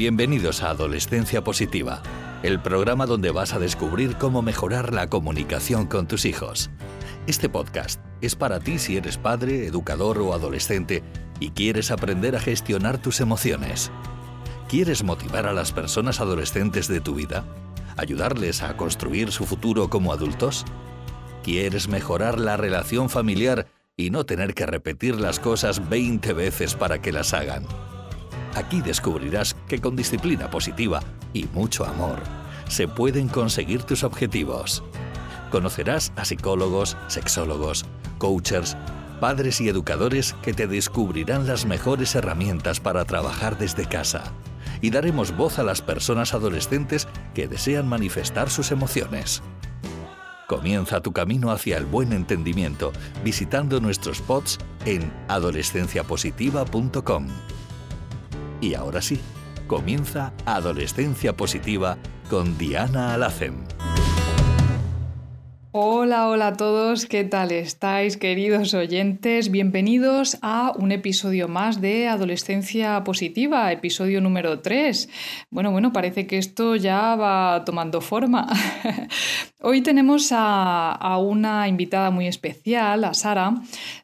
Bienvenidos a Adolescencia Positiva, el programa donde vas a descubrir cómo mejorar la comunicación con tus hijos. Este podcast es para ti si eres padre, educador o adolescente y quieres aprender a gestionar tus emociones. ¿Quieres motivar a las personas adolescentes de tu vida? ¿Ayudarles a construir su futuro como adultos? ¿Quieres mejorar la relación familiar y no tener que repetir las cosas 20 veces para que las hagan? Aquí descubrirás que con disciplina positiva y mucho amor se pueden conseguir tus objetivos. Conocerás a psicólogos, sexólogos, coaches, padres y educadores que te descubrirán las mejores herramientas para trabajar desde casa. Y daremos voz a las personas adolescentes que desean manifestar sus emociones. Comienza tu camino hacia el buen entendimiento visitando nuestros pods en adolescenciapositiva.com. Y ahora sí, comienza Adolescencia Positiva con Diana Alacem. Hola, hola a todos, ¿qué tal estáis queridos oyentes? Bienvenidos a un episodio más de Adolescencia Positiva, episodio número 3. Bueno, bueno, parece que esto ya va tomando forma. Hoy tenemos a, una invitada muy especial, a Sara.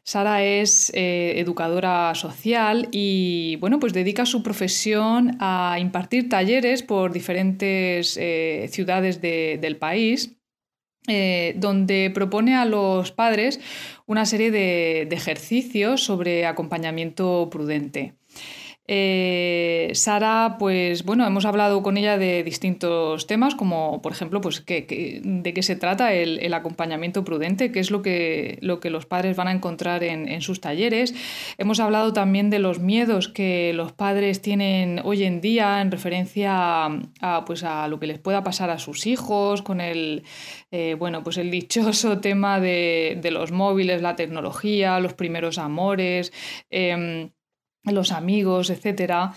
Sara es eh, educadora social y, bueno, pues dedica su profesión a impartir talleres por diferentes eh, ciudades del país eh, donde propone a los padres una serie de ejercicios sobre acompañamiento prudente. Eh, Sara, pues bueno, hemos hablado con ella de distintos temas, como por ejemplo, pues de qué se trata el, acompañamiento prudente, qué es lo que, lo que los padres van a encontrar en, sus talleres. Hemos hablado también de los miedos que los padres tienen hoy en día en referencia a, pues a lo que les pueda pasar a sus hijos, con el, eh, bueno, pues el dichoso tema de, los móviles, la tecnología, los primeros amores. Em, los amigos, etc.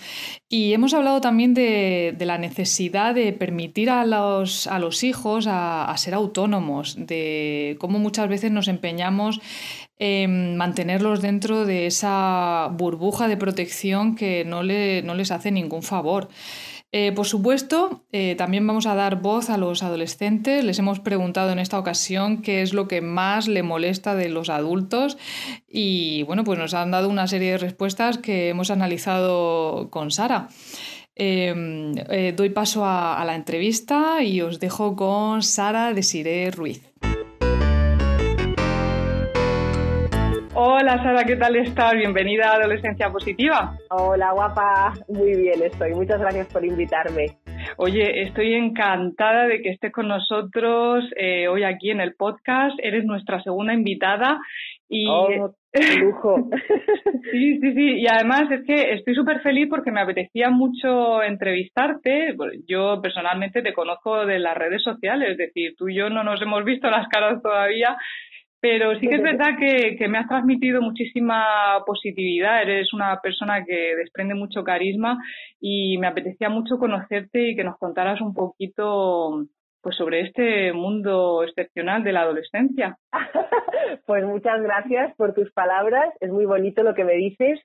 Y hemos hablado también de, la necesidad de permitir a los, a los hijos a, ser autónomos, de cómo muchas veces nos empeñamos en mantenerlos dentro de esa burbuja de protección que no, le, no les hace ningún favor. Eh, por supuesto, eh, también vamos a dar voz a los adolescentes. Les hemos preguntado en esta ocasión qué es lo que más le molesta de los adultos y bueno, pues nos han dado una serie de respuestas que hemos analizado con Sara. Em, eh, doy paso a, la entrevista y os dejo con Sara Desiré Ruiz. Hola Sara, ¿qué tal estás? Bienvenida a Adolescencia Positiva. Hola guapa, muy bien estoy. Muchas gracias por invitarme. Oye, estoy encantada de que estés con nosotros eh, hoy aquí en el podcast. Eres nuestra segunda invitada y oh, lujo. sí, sí, sí. Y además es que estoy súper feliz porque me apetecía mucho entrevistarte. Yo personalmente te conozco de las redes sociales, es decir, tú y yo no nos hemos visto las caras todavía, pero sí que es verdad que, me has transmitido muchísima positividad, eres una persona que desprende mucho carisma y me apetecía mucho conocerte y que nos contaras un poquito pues sobre este mundo excepcional de la adolescencia. pues muchas gracias por tus palabras, es muy bonito lo que me dices.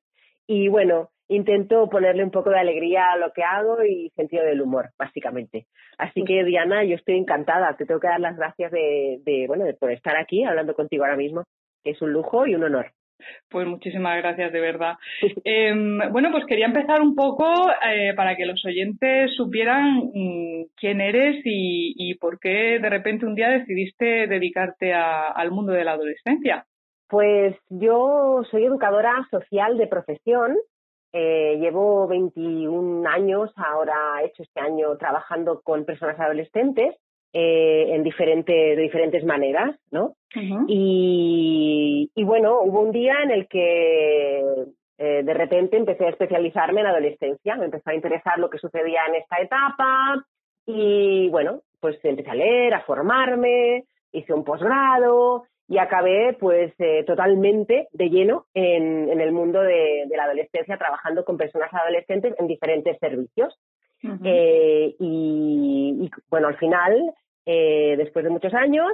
Y bueno, intento ponerle un poco de alegría a lo que hago y sentido del humor, básicamente. Así que Diana, yo estoy encantada, te tengo que dar las gracias de, de bueno, de por estar aquí hablando contigo ahora mismo, que es un lujo y un honor. Pues muchísimas gracias, de verdad. Em, bueno, pues quería empezar un poco eh, para que los oyentes supieran mm, quién eres y, por qué de repente un día decidiste dedicarte al mundo de la adolescencia. Pues yo soy educadora social de profesión eh, llevo 21 años, ahora he hecho este año trabajando con personas adolescentes eh, en diferente, de diferentes maneras, ¿no? y, bueno, hubo un día en el que eh, de repente empecé a especializarme en adolescencia, me empezó a interesar lo que sucedía en esta etapa y bueno, pues empecé a leer, a formarme, hice un posgrado y acabé pues eh, totalmente de lleno en, en el mundo de, la adolescencia trabajando con personas adolescentes en diferentes servicios. Eh, y, bueno, al final, eh, después de muchos años,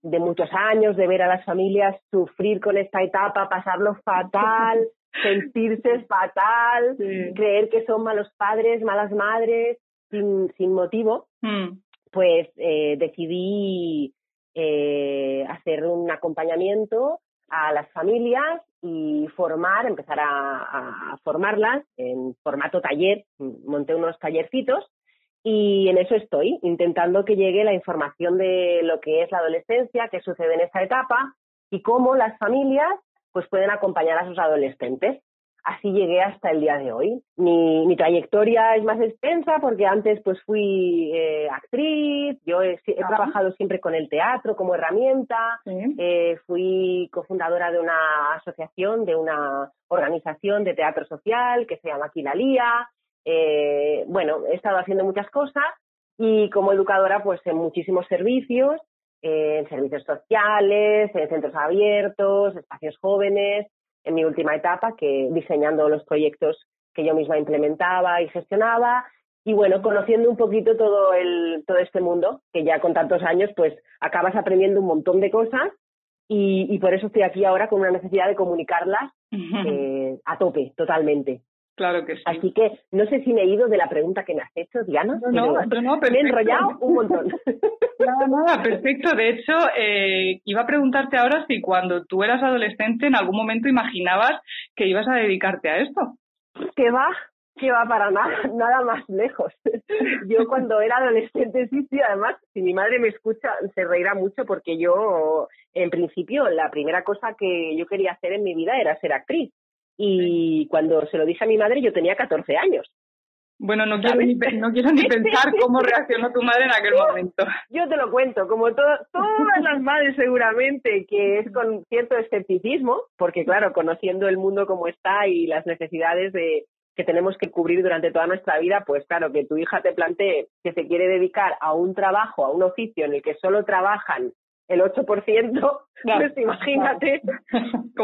de muchos años de ver a las familias sufrir con esta etapa, pasarlo fatal, sentirse fatal, creer que son malos padres, malas madres, sin, sin motivo, mm. pues eh, decidí eh, hacer un acompañamiento a las familias y formar, empezar a, a, formarlas en formato taller, monté unos tallercitos y en eso estoy, intentando que llegue la información de lo que es la adolescencia, qué sucede en esta etapa y cómo las familias pues pueden acompañar a sus adolescentes. Así llegué hasta el día de hoy. Mi, mi trayectoria es más extensa porque antes pues fui eh, actriz, yo he, trabajado siempre con el teatro como herramienta, eh, fui cofundadora de una asociación, de una organización de teatro social que se llama Quilalía. Eh, bueno, he estado haciendo muchas cosas y como educadora pues en muchísimos servicios en servicios sociales, en centros abiertos, espacios jóvenes, en mi última etapa, que diseñando los proyectos que yo misma implementaba y gestionaba, y bueno, conociendo un poquito todo el, todo este mundo, que ya con tantos años, pues acabas aprendiendo un montón de cosas, y, por eso estoy aquí ahora con una necesidad de comunicarlas eh, a tope, totalmente. Claro que sí. Así que no sé si me he ido de la pregunta que me has hecho, Diana. No, no, no, me he enrollado un montón. Nada, nada, perfecto. De hecho, eh, iba a preguntarte ahora si cuando tú eras adolescente en algún momento imaginabas que ibas a dedicarte a esto. Que va, que va para nada, nada más lejos. Yo cuando era adolescente, sí, sí, además, si mi madre me escucha, se reirá mucho porque yo, en principio, la primera cosa que yo quería hacer en mi vida era ser actriz. Y cuando se lo dije a mi madre yo tenía 14 años. Bueno, no quiero, ni, no quiero ni pensar cómo reaccionó tu madre en aquel momento. Yo te lo cuento, como todas las madres seguramente, que es con cierto escepticismo, porque claro, conociendo el mundo como está y las necesidades de, que tenemos que cubrir durante toda nuestra vida, pues claro, que tu hija te plantee que se quiere dedicar a un trabajo, a un oficio en el que solo trabajan el 8%, pues imagínate,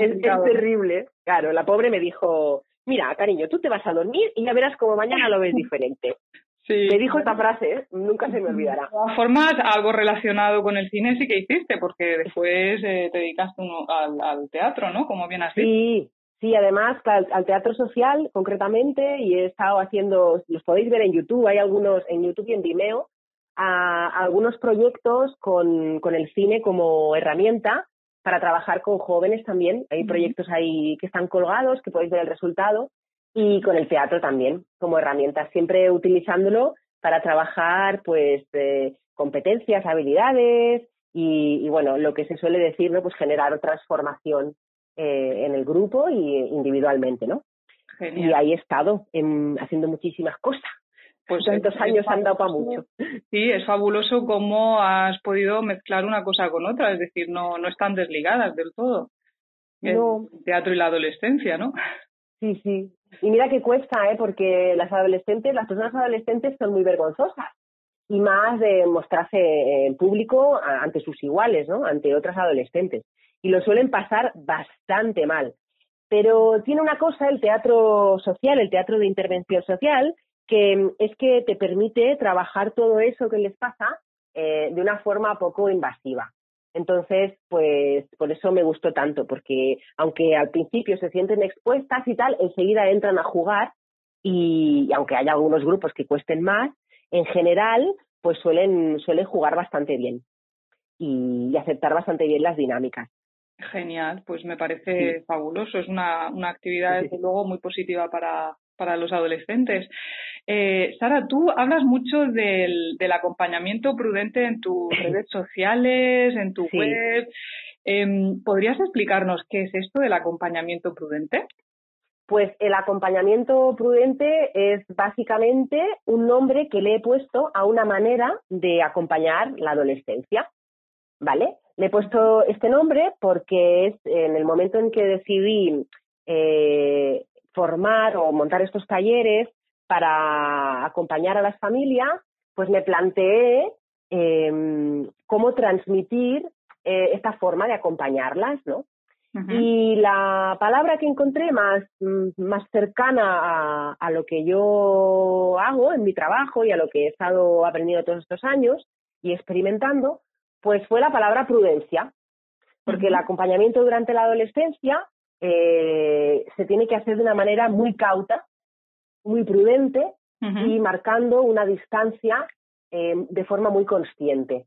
es, terrible. Claro, la pobre me dijo, mira, cariño, tú te vas a dormir y ya verás como mañana lo ves diferente. Sí. Me dijo esta frase, nunca se me olvidará. De todas formas, algo relacionado con el cine sí que hiciste, porque después eh, te dedicaste al, teatro, ¿no? Como bien así. Sí, sí, además al, teatro social concretamente y he estado haciendo, los podéis ver en YouTube, hay algunos en YouTube y en Vimeo, a, algunos proyectos con, con, el cine como herramienta para trabajar con jóvenes también. Hay proyectos ahí que están colgados, que podéis ver el resultado, y con el teatro también como herramienta, siempre utilizándolo para trabajar pues eh, competencias, habilidades y, bueno, lo que se suele decir, ¿no? Pues generar transformación eh, en el grupo y individualmente, ¿no? Y ahí he estado haciendo muchísimas cosas pues tantos años han dado para mucho. Sí, es fabuloso cómo has podido mezclar una cosa con otra, es decir, no, no están desligadas del todo. El teatro y la adolescencia, ¿no? Sí, sí. Y mira que cuesta, ¿eh? Porque las adolescentes, las personas adolescentes son muy vergonzosas y más de mostrarse en público ante sus iguales, ¿no? Ante otras adolescentes. Y lo suelen pasar bastante mal. Pero tiene una cosa el teatro social, el teatro de intervención social, que es que te permite trabajar todo eso que les pasa eh, de una forma poco invasiva. Entonces, pues por eso me gustó tanto, porque aunque al principio se sienten expuestas y tal, enseguida entran a jugar y, aunque haya algunos grupos que cuesten más, en general, pues suelen, suelen jugar bastante bien y, aceptar bastante bien las dinámicas. Genial, pues me parece fabuloso. Es una, una actividad, desde luego, muy positiva para, para los adolescentes. Eh, Sara, tú hablas mucho del, acompañamiento prudente en tus redes sociales, en tu web. Em, ¿Podrías explicarnos qué es esto del acompañamiento prudente? Pues el acompañamiento prudente es básicamente un nombre que le he puesto a una manera de acompañar la adolescencia. ¿Vale? Le he puesto este nombre porque es en el momento en que decidí eh, formar o montar estos talleres para acompañar a las familias, pues me planteé em, cómo transmitir eh, esta forma de acompañarlas, ¿no? Y la palabra que encontré más, mm, más cercana a, lo que yo hago en mi trabajo y a lo que he estado aprendiendo todos estos años y experimentando, pues fue la palabra prudencia, porque el acompañamiento durante la adolescencia eh, se tiene que hacer de una manera muy cauta, muy prudente y marcando una distancia eh, de forma muy consciente.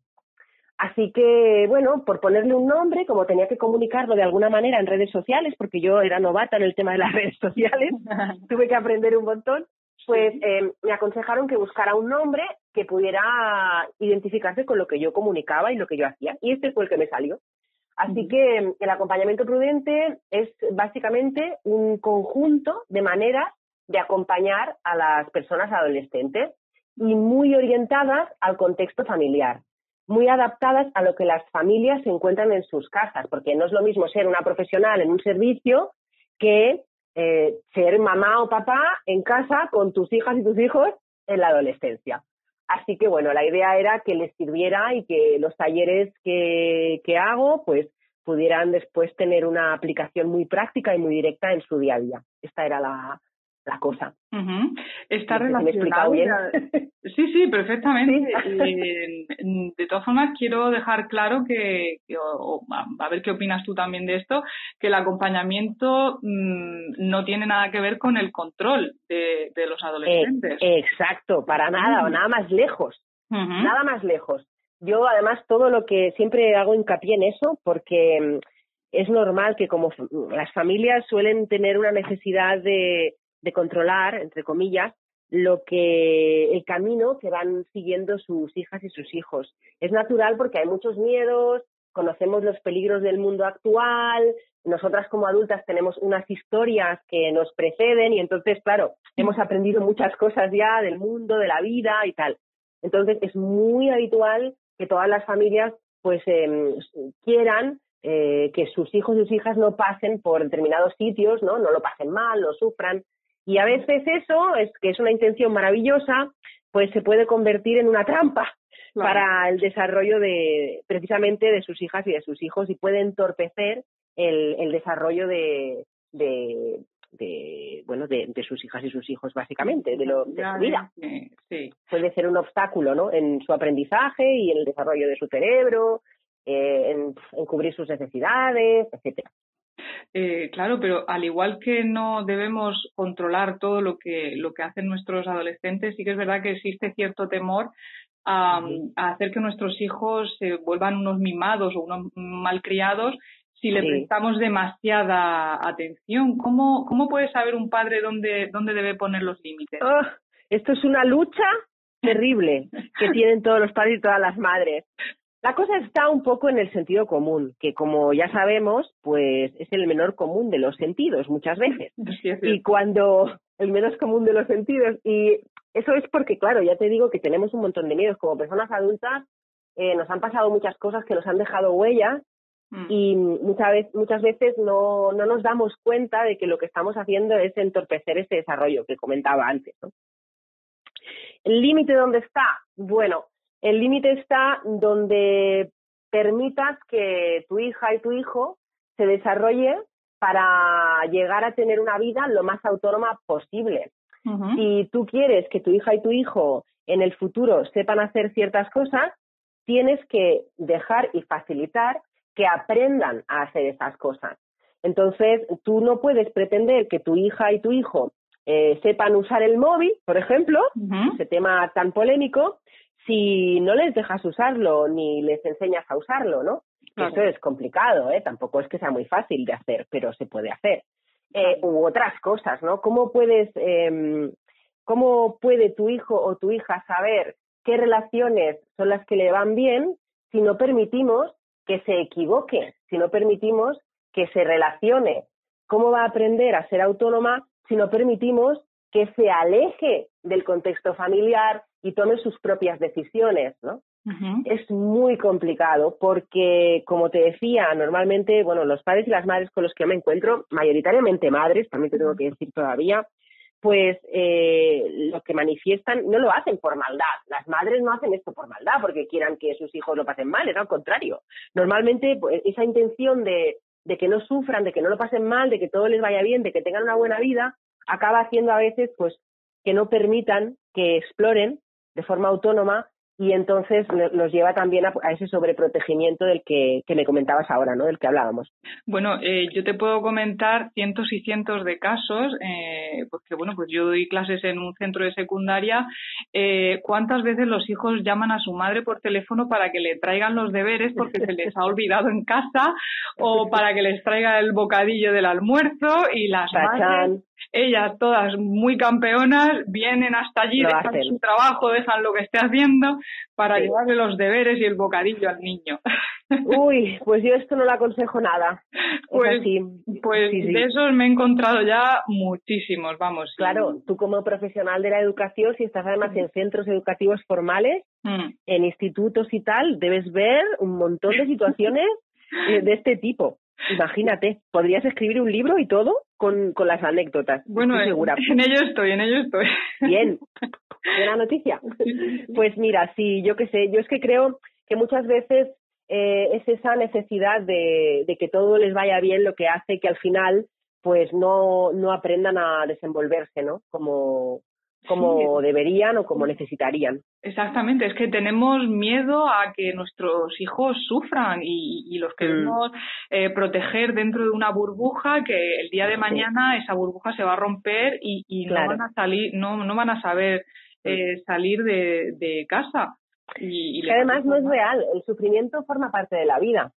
Así que, bueno, por ponerle un nombre, como tenía que comunicarlo de alguna manera en redes sociales, porque yo era novata en el tema de las redes sociales, tuve que aprender un montón, pues eh, me aconsejaron que buscara un nombre que pudiera identificarse con lo que yo comunicaba y lo que yo hacía. Y este fue el que me salió. Así que el acompañamiento prudente es básicamente un conjunto de maneras de acompañar a las personas adolescentes y muy orientadas al contexto familiar, muy adaptadas a lo que las familias se encuentran en sus casas, porque no es lo mismo ser una profesional en un servicio que eh, ser mamá o papá en casa con tus hijas y tus hijos en la adolescencia. Así que bueno, la idea era que les sirviera y que los talleres que, que hago pues pudieran después tener una aplicación muy práctica y muy directa en su día a día. Esta era la, la cosa. Está relacionado. Sí, sí, perfectamente. de todas formas, quiero dejar claro que, a ver qué opinas tú también de esto, que el acompañamiento mm, no tiene nada que ver con el control de, los adolescentes. exacto, para nada, o nada más lejos. Nada más lejos. Yo, además, todo lo que siempre hago hincapié en eso, porque mm, es normal que como las familias suelen tener una necesidad de de controlar, entre comillas, lo que el camino que van siguiendo sus hijas y sus hijos. Es natural porque hay muchos miedos, conocemos los peligros del mundo actual, nosotras como adultas tenemos unas historias que nos preceden y entonces, claro, hemos aprendido muchas cosas ya del mundo, de la vida y tal. Entonces es muy habitual que todas las familias pues em, quieran eh, que sus hijos y sus hijas no pasen por determinados sitios, ¿no? No lo pasen mal, lo sufran. Y a veces eso, es que es una intención maravillosa, pues se puede convertir en una trampa para el desarrollo de precisamente de sus hijas y de sus hijos y puede entorpecer el, el desarrollo de, de, de bueno de, de, sus hijas y sus hijos básicamente de, lo, de su vida. sí. puede ser un obstáculo no en su aprendizaje y en el desarrollo de su cerebro eh, en, en cubrir sus necesidades etcétera eh, claro, pero al igual que no debemos controlar todo lo que, lo que hacen nuestros adolescentes, sí que es verdad que existe cierto temor a, hacer que nuestros hijos se vuelvan unos mimados o unos malcriados si le prestamos demasiada atención. ¿Cómo, ¿Cómo puede saber un padre dónde, dónde debe poner los límites? Oh, esto es una lucha terrible que tienen todos los padres y todas las madres. La cosa está un poco en el sentido común, que como ya sabemos, pues es el menor común de los sentidos muchas veces. y cuando el menos común de los sentidos, y eso es porque, claro, ya te digo que tenemos un montón de miedos. Como personas adultas, eh, nos han pasado muchas cosas que nos han dejado huellas mm. y muchas veces, muchas veces no, no nos damos cuenta de que lo que estamos haciendo es entorpecer ese desarrollo que comentaba antes. ¿El límite dónde está? Bueno, el límite está donde permitas que tu hija y tu hijo se desarrolle para llegar a tener una vida lo más autónoma posible. Si tú quieres que tu hija y tu hijo en el futuro sepan hacer ciertas cosas, tienes que dejar y facilitar que aprendan a hacer esas cosas. Entonces, tú no puedes pretender que tu hija y tu hijo eh, sepan usar el móvil, por ejemplo, ese tema tan polémico, si no les dejas usarlo ni les enseñas a usarlo, ¿no? Eso es complicado, ¿eh? Tampoco es que sea muy fácil de hacer, pero se puede hacer. Eh, u otras cosas, ¿no? ¿Cómo puedes, eh, cómo puede tu hijo o tu hija saber qué relaciones son las que le van bien si no permitimos que se equivoque, si no permitimos que se relacione? ¿Cómo va a aprender a ser autónoma si no permitimos que se aleje del contexto familiar, y tome sus propias decisiones, ¿no? Es muy complicado porque, como te decía, normalmente, bueno, los padres y las madres con los que yo me encuentro, mayoritariamente madres, también te tengo que decir todavía, pues eh, lo que manifiestan no lo hacen por maldad. Las madres no hacen esto por maldad porque quieran que sus hijos lo pasen mal, es al contrario. Normalmente pues, esa intención de, de que no sufran, de que no lo pasen mal, de que todo les vaya bien, de que tengan una buena vida, acaba haciendo a veces pues que no permitan que exploren de forma autónoma y entonces nos lleva también a, ese sobreprotegimiento del que, me comentabas ahora, ¿no? Del que hablábamos. Bueno, eh, yo te puedo comentar cientos y cientos de casos, eh, porque bueno, pues yo doy clases en un centro de secundaria. Eh, ¿Cuántas veces los hijos llaman a su madre por teléfono para que le traigan los deberes porque se les ha olvidado en casa o para que les traiga el bocadillo del almuerzo y las madres ellas todas muy campeonas, vienen hasta allí, dejan su trabajo, dejan lo que esté haciendo para llevarle los deberes y el bocadillo al niño. Uy, pues yo esto no le aconsejo nada. Pues, pues de esos me he encontrado ya muchísimos, vamos. Claro, tú como profesional de la educación, si estás además en centros educativos formales, mm. en institutos y tal, debes ver un montón de situaciones de este tipo. Imagínate, podrías escribir un libro y todo con, con las anécdotas. Bueno, segura. En, ello estoy, en ello estoy. Bien, buena noticia. Pues mira, sí, yo qué sé, yo es que creo que muchas veces eh, es esa necesidad de, de que todo les vaya bien lo que hace que al final pues no, no aprendan a desenvolverse, ¿no? Como, como deberían o como necesitarían. Exactamente, es que tenemos miedo a que nuestros hijos sufran y, los mm. queremos eh, proteger dentro de una burbuja que el día de mañana esa burbuja se va a romper y, no van a salir, no, no van a saber mm. eh, salir de, casa. Y, además no es real, el sufrimiento forma parte de la vida.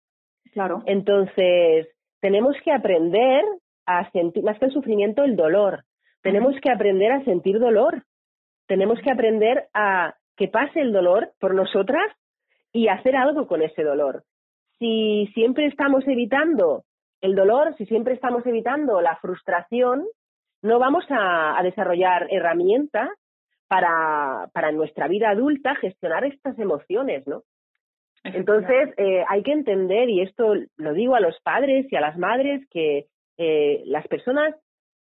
Claro. Entonces, tenemos que aprender a sentir, más que el sufrimiento, el dolor. Tenemos que aprender a sentir dolor. Tenemos que aprender a que pase el dolor por nosotras y hacer algo con ese dolor. Si siempre estamos evitando el dolor, si siempre estamos evitando la frustración, no vamos a, desarrollar herramientas para, para nuestra vida adulta gestionar estas emociones, ¿no? Entonces, eh, hay que entender, y esto lo digo a los padres y a las madres, que eh, las personas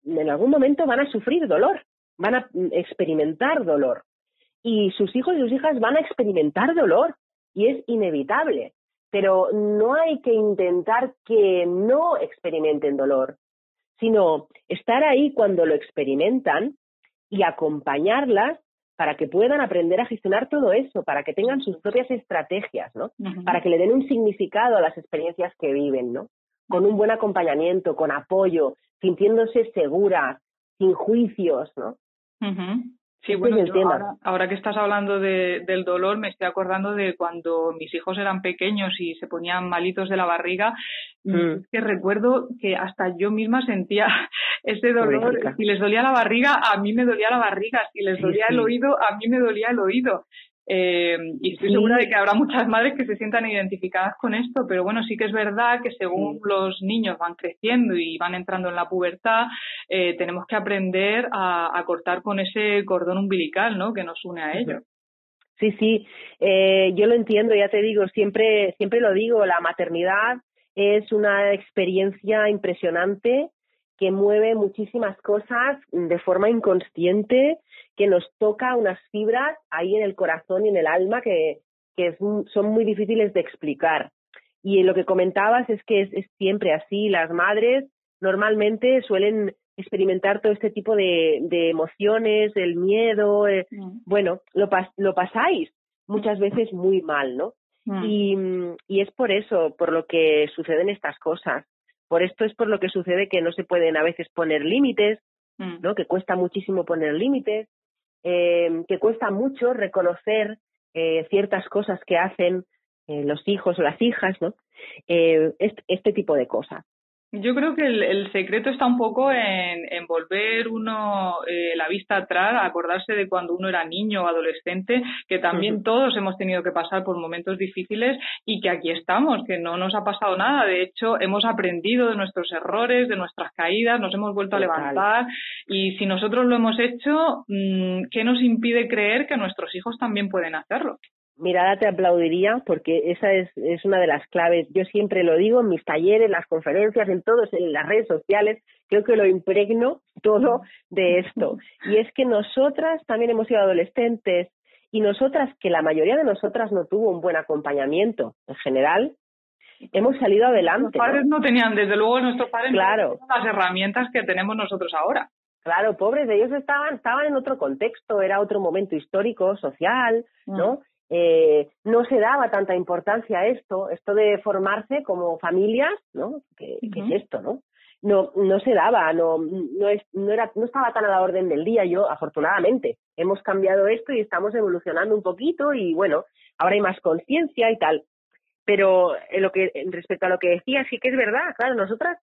en algún momento van a sufrir dolor, van a experimentar dolor. Y sus hijos y sus hijas van a experimentar dolor y es inevitable. Pero no hay que intentar que no experimenten dolor, sino estar ahí cuando lo experimentan y acompañarlas para que puedan aprender a gestionar todo eso, para que tengan sus propias estrategias, ¿no? Para que le den un significado a las experiencias que viven, ¿no? Con un buen acompañamiento, con apoyo, sintiéndose seguras, sin juicios, ¿no? Sí, bueno, ahora, que estás hablando de, del dolor, me estoy acordando de cuando mis hijos eran pequeños y se ponían malitos de la barriga, mm. que recuerdo que hasta yo misma sentía ese dolor. Si les dolía la barriga, a mí me dolía la barriga. Si les dolía el oído, a mí me dolía el oído. Eh, y estoy segura de que habrá muchas madres que se sientan identificadas con esto, pero bueno, sí que es verdad que según los niños van creciendo y van entrando en la pubertad, eh, tenemos que aprender a, cortar con ese cordón umbilical ¿no? que nos une a ellos. Sí, sí, eh, yo lo entiendo, ya te digo, siempre, siempre lo digo, la maternidad es una experiencia impresionante que mueve muchísimas cosas de forma inconsciente, que nos toca unas fibras ahí en el corazón y en el alma que, que son muy difíciles de explicar. Y lo que comentabas es que es, siempre así. Las madres normalmente suelen experimentar todo este tipo de, de emociones, el miedo. Eh, mm. Bueno, lo, lo pasáis muchas veces muy mal, ¿no? Mm. Y, y es por eso, por lo que suceden estas cosas. Por esto es por lo que sucede que no se pueden a veces poner límites, mm. ¿no? Que cuesta muchísimo poner límites, eh, que cuesta mucho reconocer eh, ciertas cosas que hacen eh, los hijos o las hijas, ¿no? este, este tipo de cosas. Yo creo que el, secreto está un poco en, volver uno eh, la vista atrás, acordarse de cuando uno era niño o adolescente, que también todos hemos tenido que pasar por momentos difíciles y que aquí estamos, que no nos ha pasado nada. De hecho, hemos aprendido de nuestros errores, de nuestras caídas, nos hemos vuelto a levantar y si nosotros lo hemos hecho, mm, ¿qué nos impide creer que nuestros hijos también pueden hacerlo? Mirada te aplaudiría porque esa es, es una de las claves. Yo siempre lo digo en mis talleres, en las conferencias, en todos, en las redes sociales, creo que lo impregno todo de esto. Y es que nosotras también hemos sido adolescentes y nosotras, que la mayoría de nosotras no tuvo un buen acompañamiento en general, hemos salido adelante. Los padres ¿no? tenían, desde luego, nuestros padres claro. las herramientas que tenemos nosotros ahora. Claro, pobres, ellos estaban, estaban en otro contexto, era otro momento histórico, social, ¿no? Eh, no se daba tanta importancia a esto, esto de formarse como familias, ¿no? ¿Qué, es esto, no? No, no se daba, no, no, es, no, era, no estaba tan a la orden del día. Yo, afortunadamente, hemos cambiado esto y estamos evolucionando un poquito y bueno, ahora hay más conciencia y tal. Pero en lo que, respecto a lo que decía, sí que es verdad, claro, nosotras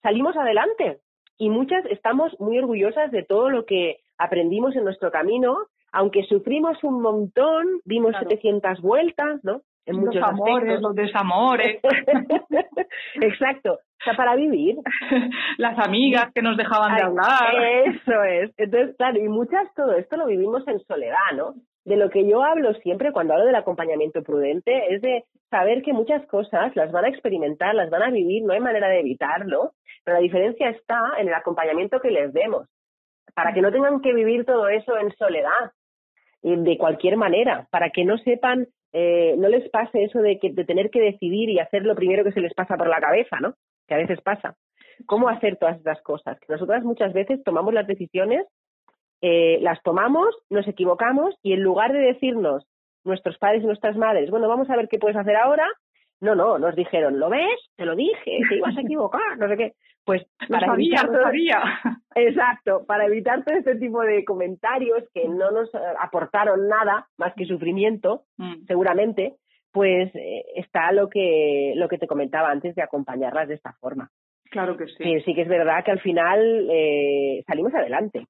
salimos adelante y muchas estamos muy orgullosas de todo lo que aprendimos en nuestro camino, aunque sufrimos un montón, dimos 700 vueltas, ¿no? En los muchos amores, los desamores. Exacto. O sea, para vivir. Las amigas que nos dejaban de hablar. Eso es. Entonces, claro, y muchas todo esto lo vivimos en soledad, ¿no? De lo que yo hablo siempre cuando hablo del acompañamiento prudente es de saber que muchas cosas las van a experimentar, las van a vivir, no hay manera de evitarlo, pero la diferencia está en el acompañamiento que les demos, para que no tengan que vivir todo eso en soledad, de cualquier manera, para que no sepan, eh, no les pase eso de, que, de tener que decidir y hacer lo primero que se les pasa por la cabeza, ¿no? Que a veces pasa. ¿Cómo hacer todas estas cosas? Que nosotras muchas veces tomamos las decisiones, eh, las tomamos, nos equivocamos y en lugar de decirnos nuestros padres y nuestras madres, bueno, vamos a ver qué puedes hacer ahora, no, no, nos dijeron, ¿lo ves? Te lo dije, te ibas a equivocar, no sé qué. Pues para evitar todo, exacto, para evitar todo este tipo de comentarios que no nos eh, aportaron nada más que sufrimiento, mm. seguramente, pues eh, está lo que lo que te comentaba antes de acompañarlas de esta forma. Claro que sí. sí que es verdad que al final eh, salimos adelante.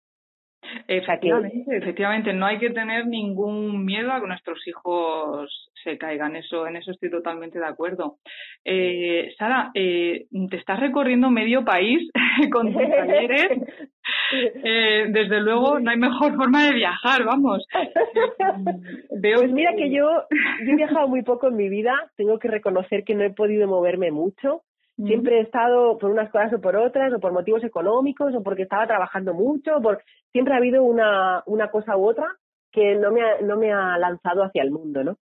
Efectivamente, efectivamente, no hay que tener ningún miedo a que nuestros hijos se caigan, eso, en eso estoy totalmente de acuerdo. Eh, Sara, eh, te estás recorriendo medio país con tus talleres. Eh, desde luego, no hay mejor forma de viajar, vamos. Veo pues mira que yo, yo he viajado muy poco en mi vida, tengo que reconocer que no he podido moverme mucho. Siempre he estado por unas cosas o por otras, o por motivos económicos, o porque estaba trabajando mucho, por siempre ha habido una, una cosa u otra que no me, ha, no me ha lanzado hacia el mundo, ¿no?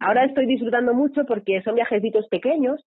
Ahora estoy disfrutando mucho porque son viajecitos pequeños,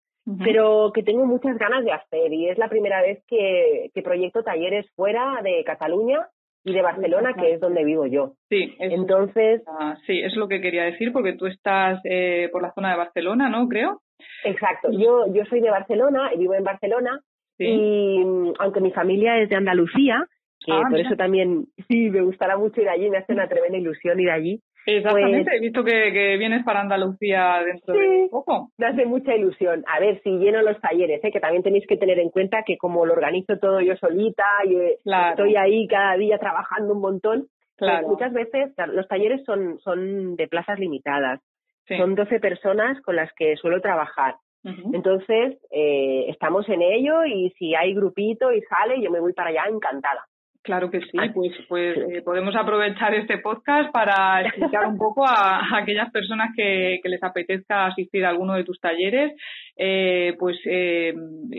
pero que tengo muchas ganas de hacer y es la primera vez que, que proyecto talleres fuera de Cataluña y de Barcelona, que es donde vivo yo. Sí, entonces. sí, es lo que quería decir, porque tú estás eh, por la zona de Barcelona, ¿no? Creo. Exacto. Yo, yo soy de Barcelona y vivo en Barcelona. Y mm, aunque mi familia es de Andalucía, que ah, por eso también sí me gustará mucho ir allí, me hace una tremenda ilusión ir allí. Exactamente, pues he visto que, que, vienes para Andalucía dentro de poco. Me hace mucha ilusión. A ver si lleno los talleres, ¿eh? que también tenéis que tener en cuenta que como lo organizo todo yo solita y eh, estoy ahí cada día trabajando un montón, pues claro. muchas veces los talleres son, son de plazas limitadas. Son 12 personas con las que suelo trabajar. Entonces, eh, estamos en ello y si hay grupito y sale, yo me voy para allá encantada. Claro que sí, pues, pues eh, podemos aprovechar este podcast para explicar un poco a, aquellas personas que, les apetezca asistir a alguno de tus talleres, eh, pues eh,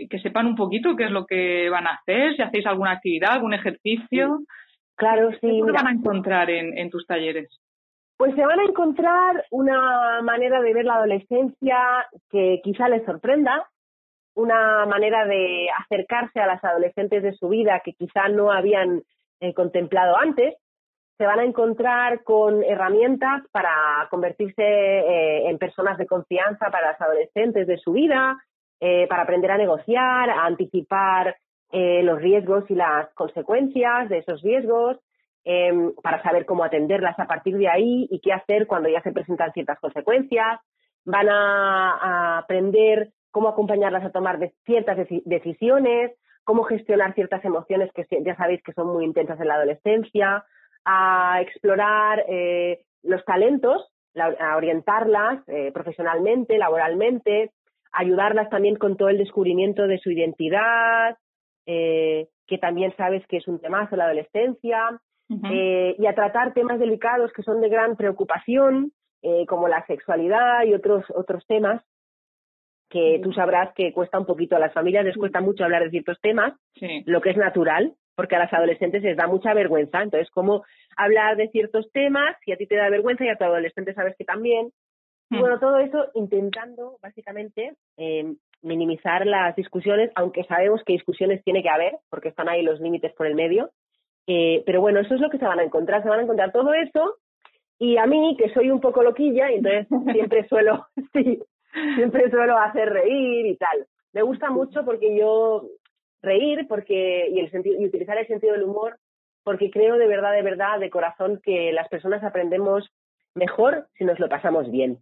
que sepan un poquito qué es lo que van a hacer, si hacéis alguna actividad, algún ejercicio. Claro, sí. ¿Qué van a encontrar en, en tus talleres? Pues se van a encontrar una manera de ver la adolescencia que quizá les sorprenda, una manera de acercarse a las adolescentes de su vida que quizá no habían eh, contemplado antes. Se van a encontrar con herramientas para convertirse eh, en personas de confianza para las adolescentes de su vida, eh, para aprender a negociar, a anticipar los riesgos y las consecuencias de esos riesgos, em, para saber cómo atenderlas a partir de ahí y qué hacer cuando ya se presentan ciertas consecuencias. Van a aprender cómo acompañarlas a tomar ciertas decisiones, cómo gestionar ciertas emociones que ya sabéis que son muy intensas en la adolescencia, a explorar eh, los talentos, a orientarlas eh, profesionalmente, laboralmente, ayudarlas también con todo el descubrimiento de su identidad, eh, que también sabes que es un temazo la adolescencia, y a tratar temas delicados que son de gran preocupación, como la sexualidad y otros, otros temas que tú sabrás que cuesta un poquito, a las familias les cuesta mucho hablar de ciertos temas, lo que es natural, porque a las adolescentes les da mucha vergüenza. Entonces, ¿cómo hablar de ciertos temas si a ti te da vergüenza y a tu adolescente sabes que también? Y bueno, todo eso intentando, básicamente, em, minimizar las discusiones, aunque sabemos que discusiones tiene que haber, porque están ahí los límites por el medio. Eh, pero bueno, eso es lo que se van a encontrar. Se van a encontrar todo eso Y a mí, que soy un poco loquilla, y entonces siempre suelo, sí, siempre suelo hacer reír y tal. Me gusta mucho porque yo reír porque y el sentido y utilizar el sentido del humor porque creo de verdad de verdad de corazón que las personas aprendemos mejor si nos lo pasamos bien.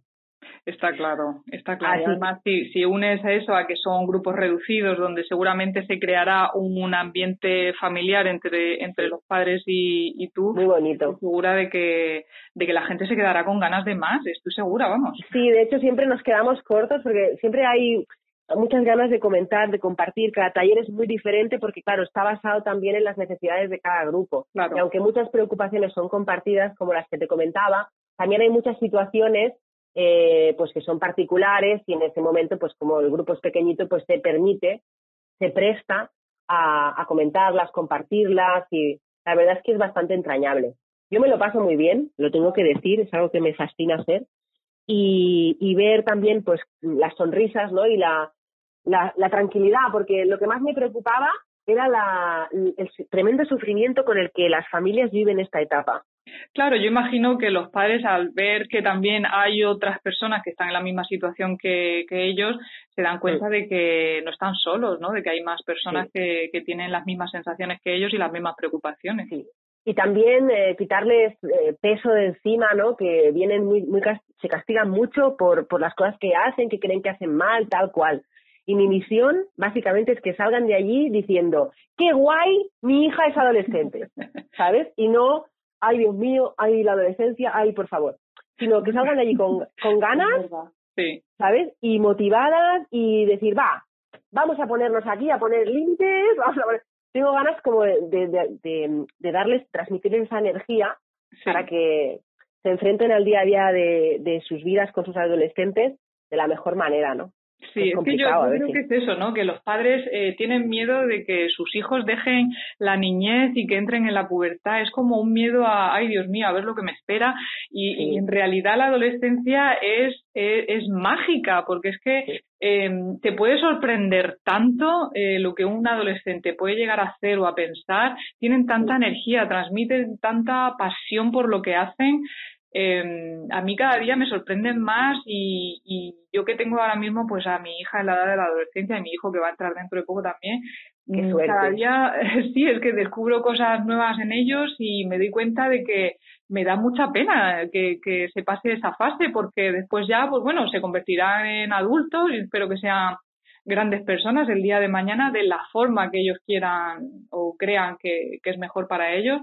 Está claro, está claro. Además, si, si, unes a eso a que son grupos reducidos, donde seguramente se creará un, ambiente familiar entre, entre los padres y, y tú, muy bonito. Estoy segura de que, de que la gente se quedará con ganas de más, estoy segura, vamos. Sí, de hecho siempre nos quedamos cortos porque siempre hay muchas ganas de comentar, de compartir. Cada taller es muy diferente porque, claro, está basado también en las necesidades de cada grupo. Y aunque muchas preocupaciones son compartidas, como las que te comentaba, también hay muchas situaciones eh, pues que son particulares y en ese momento, pues como el grupo es pequeñito, pues se permite, se presta a, comentarlas, compartirlas y la verdad es que es bastante entrañable. Yo me lo paso muy bien, lo tengo que decir, es algo que me fascina hacer y, ver también pues las sonrisas, ¿no? Y la, la, la tranquilidad, porque lo que más me preocupaba era la, el tremendo sufrimiento con el que las familias viven esta etapa. Claro, yo imagino que los padres al ver que también hay otras personas que están en la misma situación que, ellos, se dan cuenta de que no están solos, ¿no? De que hay más personas que, que, tienen las mismas sensaciones que ellos y las mismas preocupaciones. Sí. Y también eh, quitarles eh, peso de encima, ¿no? Que vienen muy, muy se castigan mucho por, por las cosas que hacen, que creen que hacen mal, tal cual. Y mi misión, básicamente, es que salgan de allí diciendo, qué guay, mi hija es adolescente, ¿sabes? Y no, ay Dios mío, ay la adolescencia, ay por favor, sino que salgan de allí con, con ganas, ¿sabes? Y motivadas y decir, va, vamos a ponernos aquí, a poner límites, vamos a poner... Tengo ganas como de, de, de, darles, transmitirles esa energía para que se enfrenten al día a día de, de sus vidas con sus adolescentes de la mejor manera, ¿no? Sí, es, que yo, creo que es eso, ¿no? Que los padres eh, tienen miedo de que sus hijos dejen la niñez y que entren en la pubertad. Es como un miedo a, ay Dios mío, a ver lo que me espera. Y, en realidad la adolescencia es, es, mágica, porque es que em, te puede sorprender tanto eh, lo que un adolescente puede llegar a hacer o a pensar. Tienen tanta energía, transmiten tanta pasión por lo que hacen eh, a mí cada día me sorprenden más y, y, yo que tengo ahora mismo pues a mi hija en la edad de la adolescencia y mi hijo que va a entrar dentro de poco también, mm, cada día sí es que descubro cosas nuevas en ellos y me doy cuenta de que me da mucha pena que, que se pase esa fase porque después ya pues bueno se convertirán en adultos y espero que sean grandes personas el día de mañana de la forma que ellos quieran o crean que, que es mejor para ellos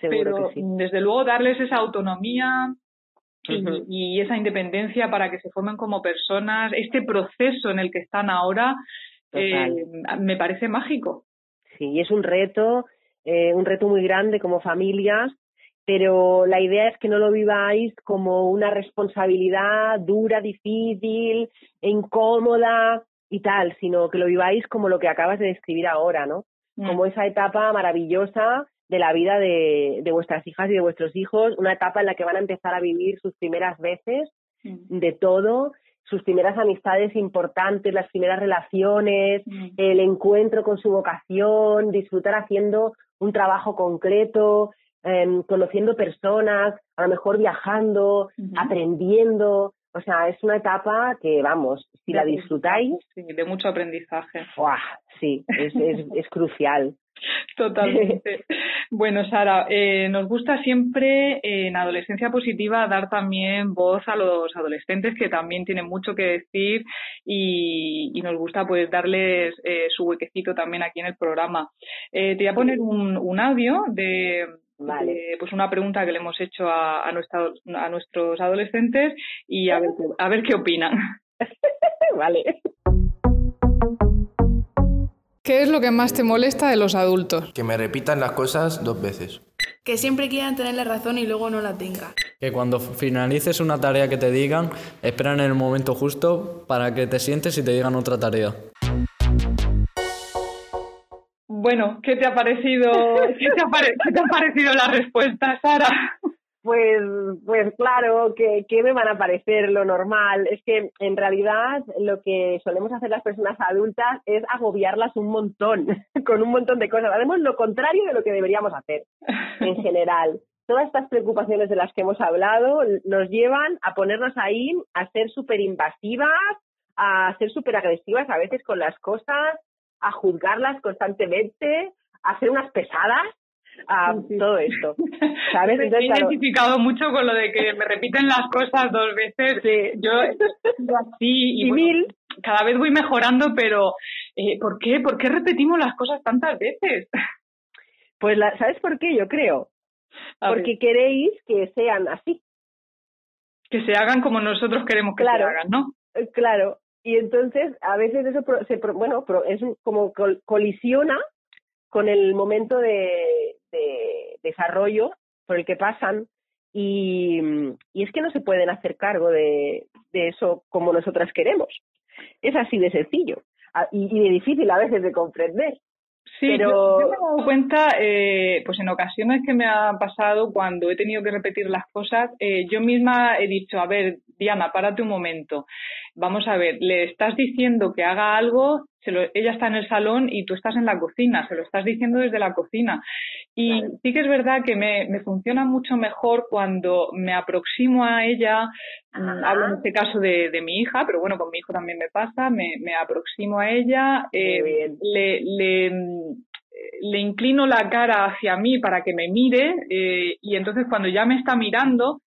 pero desde luego darles esa autonomía y, esa independencia para que se formen como personas, este proceso en el que están ahora, eh, me parece mágico. Sí, es un reto, eh, un reto muy grande como familias, pero la idea es que no lo viváis como una responsabilidad dura, difícil, incómoda y tal, sino que lo viváis como lo que acabas de describir ahora, ¿no? Mm. Como esa etapa maravillosa de la vida de, de, vuestras hijas y de vuestros hijos, una etapa en la que van a empezar a vivir sus primeras veces mm. de todo, sus primeras amistades importantes, las primeras relaciones, mm. el encuentro con su vocación, disfrutar haciendo un trabajo concreto, em, conociendo personas, a lo mejor viajando, aprendiendo. O sea, es una etapa que, vamos, si la disfrutáis... Sí, de mucho aprendizaje. Sí, es, es, es crucial. Totalmente. Bueno, Sara, eh, nos gusta siempre en Adolescencia Positiva dar también voz a los adolescentes que también tienen mucho que decir y, nos gusta pues darles eh, su huequecito también aquí en el programa. Eh, te voy a poner un, un audio de, pues una pregunta que le hemos hecho a, a, a nuestros adolescentes y a ver, a ver qué opinan. vale. ¿Qué es lo que más te molesta de los adultos? Que me repitan las cosas dos veces. Que siempre quieran tener la razón y luego no la tengan. Que cuando finalices una tarea que te digan, esperan en el momento justo para que te sientes y te digan otra tarea. Bueno, ¿qué te ha parecido, qué te ha, ¿qué te ha parecido la respuesta, Sara? Pues, pues claro, que, que, me van a parecer lo normal. Es que en realidad lo que solemos hacer las personas adultas es agobiarlas un montón, con un montón de cosas. Hacemos lo contrario de lo que deberíamos hacer en general. todas estas preocupaciones de las que hemos hablado nos llevan a ponernos ahí a ser súper invasivas, a ser súper agresivas a veces con las cosas, a juzgarlas constantemente, a ser unas pesadas, a todo esto. ¿Sabes? Me he identificado mucho con lo de que me repiten las cosas dos veces. Yo así y, mil. cada vez voy mejorando, pero eh, ¿por qué? ¿Por qué repetimos las cosas tantas veces? Pues la, ¿sabes por qué? Yo creo. Porque queréis que sean así. Que se hagan como nosotros queremos que se hagan, ¿no? Eh, claro. Y entonces, a veces eso se, bueno, es como colisiona con el momento de, desarrollo por el que pasan y, y, es que no se pueden hacer cargo de, de eso como nosotras queremos. Es así de sencillo y, y de difícil a veces de comprender. Sí, pero... yo, me he dado cuenta, eh, pues en ocasiones que me ha pasado cuando he tenido que repetir las cosas, eh, yo misma he dicho, a ver, Diana, párate un momento. Vamos a ver, le estás diciendo que haga algo, se lo, ella está en el salón y tú estás en la cocina, se lo estás diciendo desde la cocina. Y sí que es verdad que me, me, funciona mucho mejor cuando me aproximo a ella, mm, hablo en este caso de, de, mi hija, pero bueno, con mi hijo también me pasa, me, me aproximo a ella, eh, le, le, le inclino la cara hacia mí para que me mire eh, y entonces cuando ya me está mirando,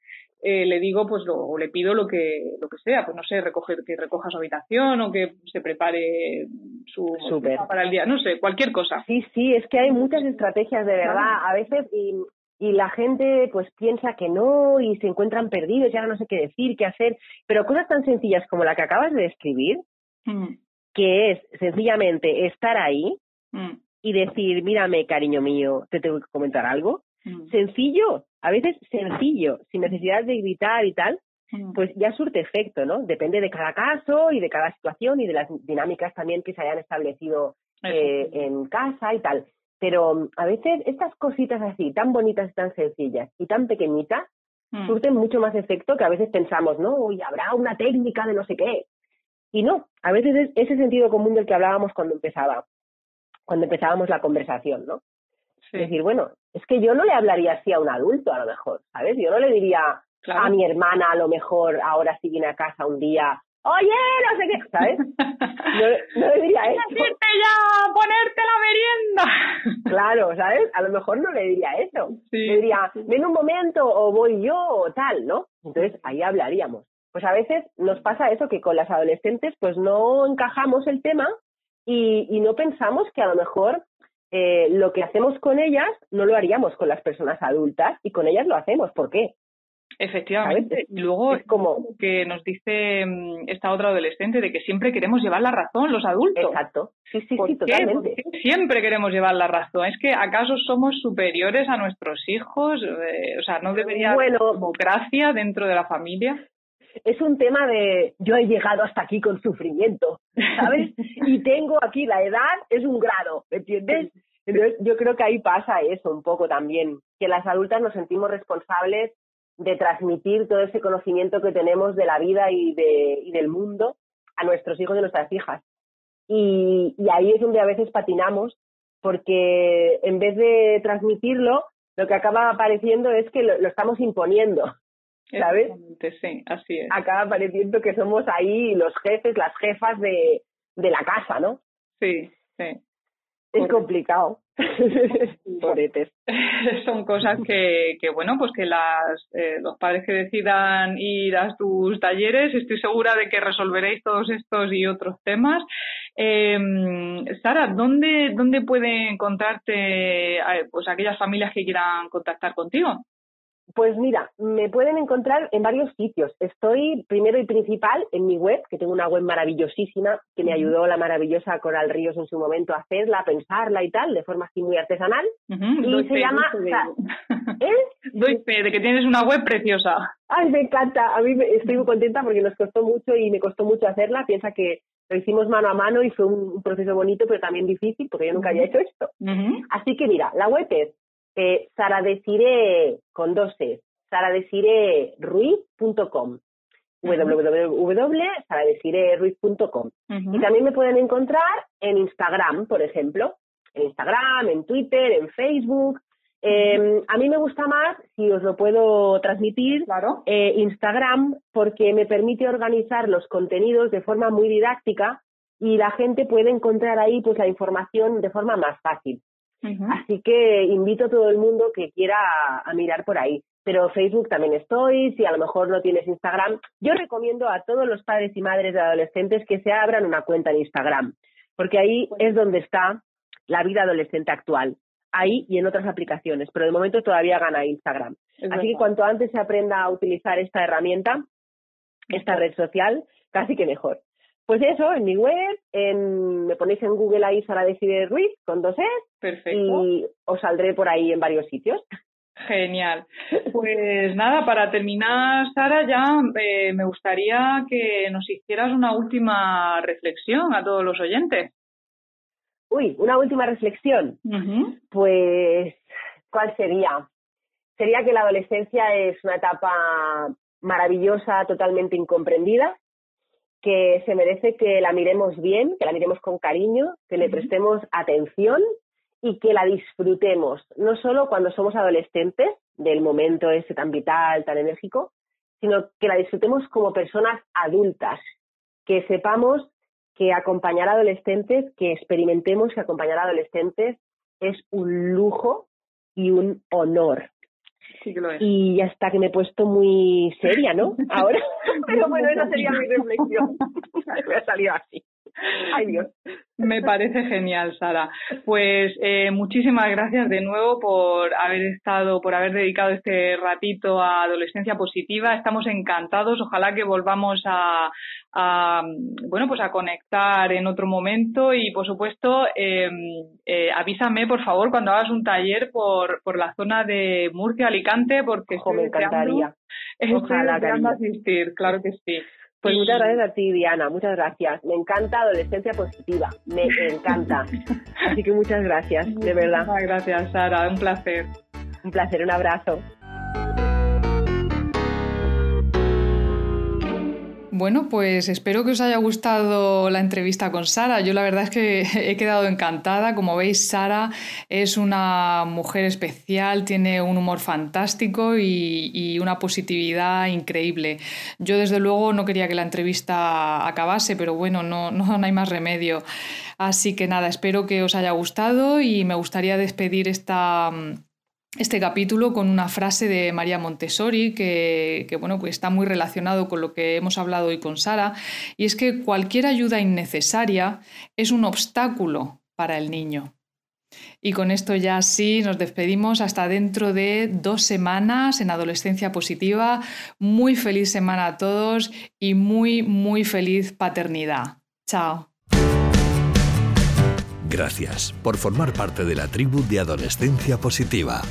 eh, le digo, pues, lo, o le pido lo que, lo que sea, pues no sé, recoger, que recoja su habitación o que se prepare su Super. para el día, no sé, cualquier cosa. Sí, sí, es que hay muchas estrategias de verdad, a veces, y, y la gente pues piensa que no y se encuentran perdidos, ya no sé qué decir, qué hacer, pero cosas tan sencillas como la que acabas de describir, mm. que es sencillamente estar ahí mm. y decir, mírame, cariño mío, te tengo que comentar algo. Mm. Sencillo, a veces sencillo, sin necesidad de gritar y tal, mm. pues ya surte efecto, ¿no? Depende de cada caso y de cada situación y de las dinámicas también que se hayan establecido eh, en casa y tal. Pero mm, a veces estas cositas así, tan bonitas y tan sencillas y tan pequeñitas, surten mucho más efecto que a veces pensamos, ¿no? Y habrá una técnica de no sé qué. Y no, a veces es ese sentido común del que hablábamos cuando empezaba, cuando empezábamos la conversación, ¿no? Es decir, bueno, es que yo no le hablaría así a un adulto, a lo mejor, ¿sabes? Yo no le diría a mi hermana, a lo mejor, ahora si viene a casa un día, oye, no sé qué, ¿sabes? No, le diría eso. Decirte ya, ponerte la merienda. Claro, ¿sabes? A lo mejor no le diría eso. Le diría, ven un momento, o voy yo, o tal, ¿no? Entonces ahí hablaríamos. Pues a veces nos pasa eso, que con las adolescentes pues no encajamos el tema y, y no pensamos que a lo mejor eh, lo que hacemos con ellas no lo haríamos con las personas adultas y con ellas lo hacemos. ¿Por qué? Efectivamente. Y luego es como que nos dice mm, esta otra adolescente de que siempre queremos llevar la razón los adultos. Exacto. Sí, sí, sí, totalmente. siempre queremos llevar la razón. Es que acaso somos superiores a nuestros hijos, eh, o sea, no debería haber democracia dentro de la familia. Es un tema de yo he llegado hasta aquí con sufrimiento, ¿sabes? y tengo aquí la edad, es un grado, ¿me entiendes? Entonces, yo creo que ahí pasa eso un poco también, que las adultas nos sentimos responsables de transmitir todo ese conocimiento que tenemos de la vida y, de, y del mundo a nuestros hijos y nuestras hijas. Y, y ahí es donde a veces patinamos, porque en vez de transmitirlo, lo que acaba apareciendo es que lo, estamos imponiendo, ¿sabes? Sí, así es. Acaba apareciendo que somos ahí los jefes, las jefas de, de la casa, ¿no? Sí, sí. Es complicado. Son cosas que, que, bueno, pues que las, eh, los padres que decidan ir a tus talleres, estoy segura de que resolveréis todos estos y otros temas. Eh, Sara, ¿dónde, ¿dónde pueden encontrarte eh, pues aquellas familias que quieran contactar contigo? Pues mira, me pueden encontrar en varios sitios. Estoy primero y principal en mi web, que tengo una web maravillosísima que me ayudó la maravillosa Coral Ríos en su momento a hacerla, a pensarla y tal, de forma así muy artesanal. Y se llama... ¿Eh? Doy fe de que tienes una web preciosa. Ay, me encanta. A mí me, estoy muy contenta porque nos costó mucho y me costó mucho hacerla. Piensa que lo hicimos mano a mano y fue un, proceso bonito, pero también difícil porque yo nunca había hecho esto. Así que mira, la web es eh, Saradesire con dos es, saradesireruiz.com www.saradesireruiz.com Y también me pueden encontrar en Instagram, por ejemplo, en Instagram, en Twitter, en Facebook, Eh, a mí me gusta más, si os lo puedo transmitir, Claro. eh, Instagram, porque me permite organizar los contenidos de forma muy didáctica y la gente puede encontrar ahí pues la información de forma más fácil. Así que invito a todo el mundo que quiera a, a mirar por ahí. Pero Facebook también estoy, si a lo mejor no tienes Instagram. Yo recomiendo a todos los padres y madres de adolescentes que se abran una cuenta en Instagram, porque ahí es donde está la vida adolescente actual. Ahí y en otras aplicaciones, pero de momento todavía gana Instagram. Es Así que cuanto antes se aprenda a utilizar esta herramienta, esta red social, casi que mejor. Pues eso, en mi web, en, me ponéis en Google ahí Sara Decide Ruiz con dos E Perfecto. y os saldré por ahí en varios sitios. Genial. Pues nada, para terminar, Sara, ya eh, me gustaría que nos hicieras una última reflexión a todos los oyentes. Uy, una última reflexión. Pues, ¿cuál sería? Sería que la adolescencia es una etapa maravillosa, totalmente incomprendida, que se merece que la miremos bien, que la miremos con cariño, que le prestemos atención y que la disfrutemos, no solo cuando somos adolescentes, del momento ese tan vital, tan enérgico, sino que la disfrutemos como personas adultas, que sepamos que acompañar a adolescentes, que experimentemos que acompañar a adolescentes es un lujo y un honor. Sí que lo es. Y hasta que me he puesto muy seria, ¿no? Ahora, pero bueno, esa sería mi reflexión. me ha salido así. Ay, Dios. Me parece genial, Sara. Pues eh, muchísimas gracias de nuevo por haber estado, por haber dedicado este ratito a adolescencia positiva. Estamos encantados. Ojalá que volvamos a, a, bueno, pues a conectar en otro momento y, por supuesto, eh, eh, avísame, por favor, cuando hagas un taller por, por la zona de Murcia, Alicante, porque Ojo, me estoy deseando- encantaría. Estoy Ojalá, deseando asistir, claro que sí. Pues muchas gracias a ti, Diana, muchas gracias. Me encanta adolescencia positiva, me encanta. Así que muchas gracias, de verdad. Muchísimas gracias, Sara. Un placer. Un placer, un abrazo. Bueno, pues espero que os haya gustado la entrevista con Sara. Yo la verdad es que he quedado encantada. Como veis, Sara es una mujer especial, tiene un humor fantástico y, una positividad increíble. Yo desde luego no quería que la entrevista acabase, pero bueno, no, no, no hay más remedio. Así que nada, espero que os haya gustado y me gustaría despedir esta este capítulo con una frase de María Montessori que, bueno, que está muy relacionado con lo que hemos hablado hoy con Sara, y es que cualquier ayuda innecesaria es un obstáculo para el niño. Y con esto ya sí nos despedimos hasta dentro de dos semanas en Adolescencia Positiva. Muy feliz semana a todos y muy, muy feliz paternidad. Chao. Gracias por formar parte de la tribu de Adolescencia Positiva.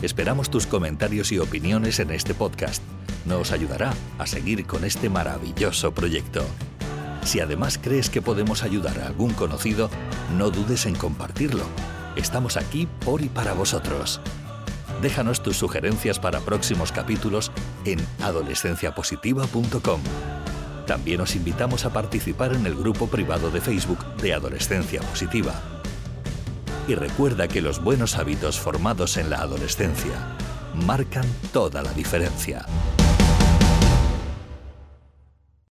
Esperamos tus comentarios y opiniones en este podcast. Nos ayudará a seguir con este maravilloso proyecto. Si además crees que podemos ayudar a algún conocido, no dudes en compartirlo. Estamos aquí por y para vosotros. Déjanos tus sugerencias para próximos capítulos en adolescenciapositiva.com. También os invitamos a participar en el grupo privado de Facebook de Adolescencia Positiva. Y recuerda que los buenos hábitos formados en la adolescencia marcan toda la diferencia.